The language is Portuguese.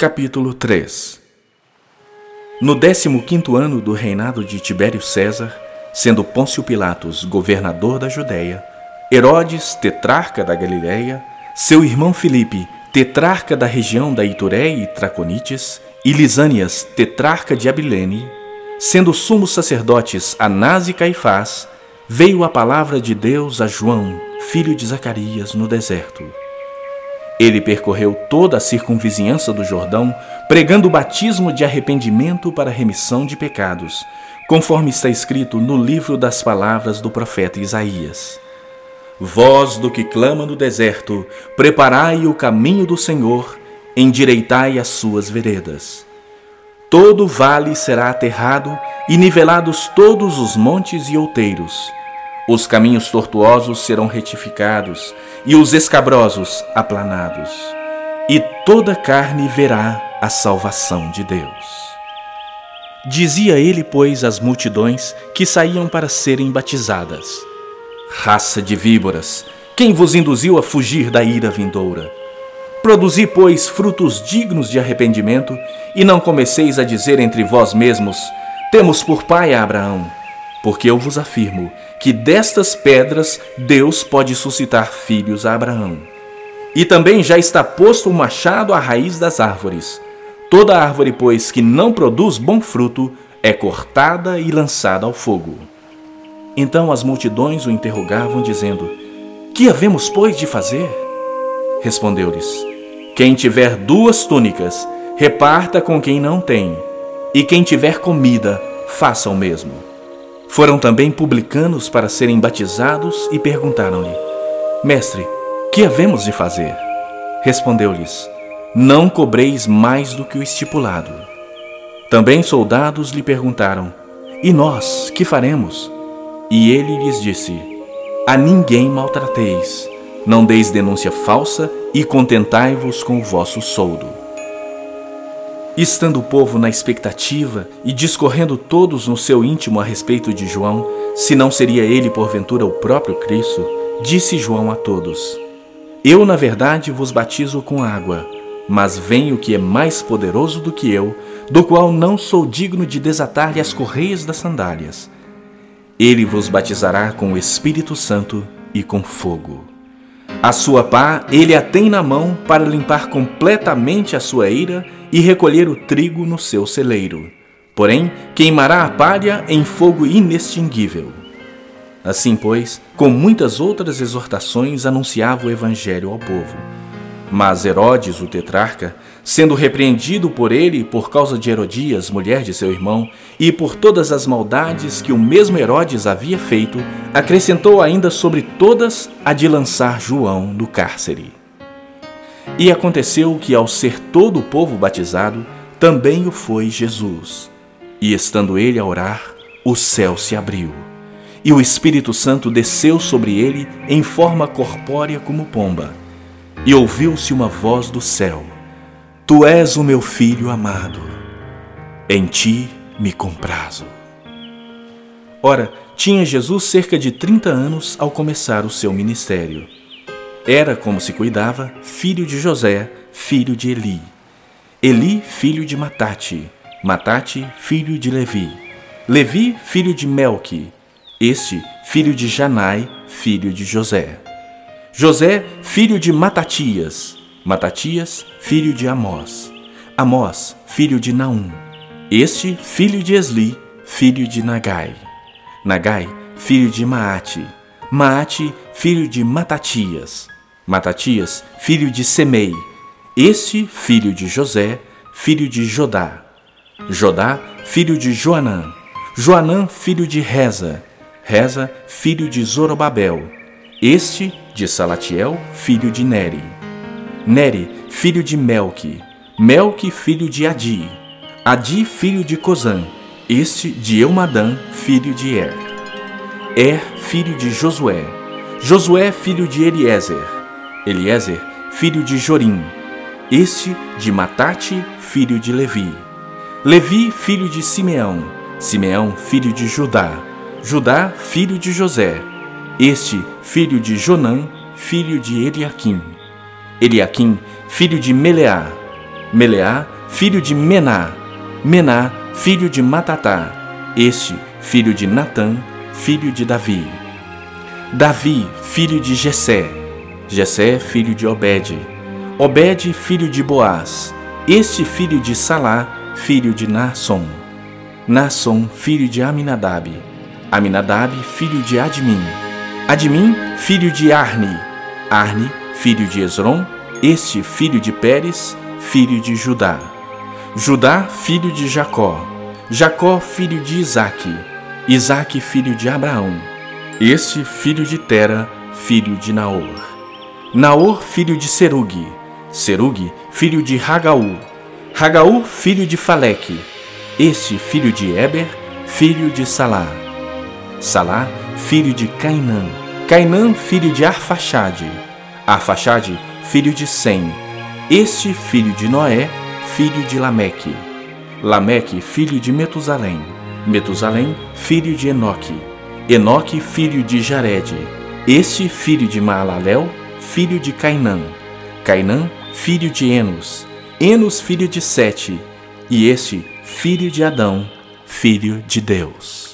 Capítulo 3 No décimo quinto ano do reinado de Tibério César, sendo Pôncio Pilatos governador da Judéia, Herodes, tetrarca da Galiléia, seu irmão Filipe, tetrarca da região da Itureia e Traconites, e Lisânias, tetrarca de Abilene, sendo sumos sacerdotes Anás e Caifás, veio a palavra de Deus a João, filho de Zacarias, no deserto ele percorreu toda a circunvizinhança do Jordão, pregando o batismo de arrependimento para remissão de pecados, conforme está escrito no livro das palavras do profeta Isaías. Voz do que clama no deserto, preparai o caminho do Senhor, endireitai as suas veredas. Todo vale será aterrado e nivelados todos os montes e outeiros os caminhos tortuosos serão retificados e os escabrosos aplanados, e toda carne verá a salvação de Deus. Dizia ele, pois, às multidões que saíam para serem batizadas: Raça de víboras, quem vos induziu a fugir da ira vindoura? Produzi, pois, frutos dignos de arrependimento, e não comeceis a dizer entre vós mesmos: Temos por pai a Abraão porque eu vos afirmo que destas pedras Deus pode suscitar filhos a Abraão. E também já está posto o machado à raiz das árvores. Toda árvore, pois, que não produz bom fruto, é cortada e lançada ao fogo. Então as multidões o interrogavam, dizendo: Que havemos, pois, de fazer? Respondeu-lhes: Quem tiver duas túnicas, reparta com quem não tem, e quem tiver comida, faça o mesmo. Foram também publicanos para serem batizados e perguntaram-lhe: Mestre, que havemos de fazer? Respondeu-lhes: Não cobreis mais do que o estipulado. Também soldados lhe perguntaram: E nós, que faremos? E ele lhes disse: A ninguém maltrateis, não deis denúncia falsa e contentai-vos com o vosso soldo. Estando o povo na expectativa e discorrendo todos no seu íntimo a respeito de João, se não seria ele porventura o próprio Cristo, disse João a todos: Eu, na verdade, vos batizo com água, mas vem o que é mais poderoso do que eu, do qual não sou digno de desatar-lhe as correias das sandálias. Ele vos batizará com o Espírito Santo e com fogo. A sua pá ele a tem na mão para limpar completamente a sua eira e recolher o trigo no seu celeiro. Porém, queimará a palha em fogo inextinguível. Assim, pois, com muitas outras exortações, anunciava o evangelho ao povo. Mas Herodes, o tetrarca, sendo repreendido por ele por causa de Herodias, mulher de seu irmão, e por todas as maldades que o mesmo Herodes havia feito, acrescentou ainda sobre todas a de lançar João do cárcere. E aconteceu que, ao ser todo o povo batizado, também o foi Jesus. E estando ele a orar, o céu se abriu, e o Espírito Santo desceu sobre ele em forma corpórea como pomba. E ouviu-se uma voz do céu: Tu és o meu filho amado, em ti me comprazo. Ora, tinha Jesus cerca de 30 anos ao começar o seu ministério era, como se cuidava, filho de José, filho de Eli. Eli, filho de Matate. Matate, filho de Levi. Levi, filho de Melque. Este, filho de Janai, filho de José. José, filho de Matatias. Matatias, filho de Amós. Amós, filho de Naum. Este, filho de Esli, filho de Nagai. Nagai, filho de Maate. Maate, filho de Matatias. Matatias, filho de Semei, este filho de José, filho de Jodá. Jodá, filho de Joanã. Joanã, filho de Reza. Reza, filho de Zorobabel. Este de Salatiel, filho de Neri. Neri, filho de Melque. Melque, filho de Adi. Adi, filho de Cozã. Este de Eumadã, filho de Er. Er, filho de Josué. Josué, filho de Eliezer. Eliezer, filho de Jorim, este de Matate, filho de Levi. Levi, filho de Simeão, Simeão, filho de Judá, Judá, filho de José, este, filho de Jonã, filho de Eliaquim. Eliaquim, filho de Meleá, Meleá, filho de Mená, Mená, filho de Matatá, este, filho de Natã, filho de Davi. Davi, filho de Jessé, Jessé, filho de Obed, Obed, filho de Boaz, este filho de Salá, filho de Nasson. Nasson, filho de Aminadab, Aminadab, filho de Admin, Admin, filho de Arni, Arni, filho de Esron, este filho de Pérez, filho de Judá. Judá, filho de Jacó, Jacó, filho de Isaque, Isaque, filho de Abraão, este filho de Tera, filho de Naor. Naor, filho de Serugue, Serugue, filho de Hagaú, Hagaú, filho de Faleque, este filho de Eber, filho de Salá. Salá, filho de Cainã, Cainã, filho de Arfaxade, Arfaxade, filho de Sem, este filho de Noé, filho de Lameque. Lameque, filho de Metusalém. Metusalém, filho de Enoque. Enoque, filho de Jared. Este filho de Maalalel, filho de Cainã. Cainã, filho de Enos. Enos, filho de Sete. E este, filho de Adão, filho de Deus.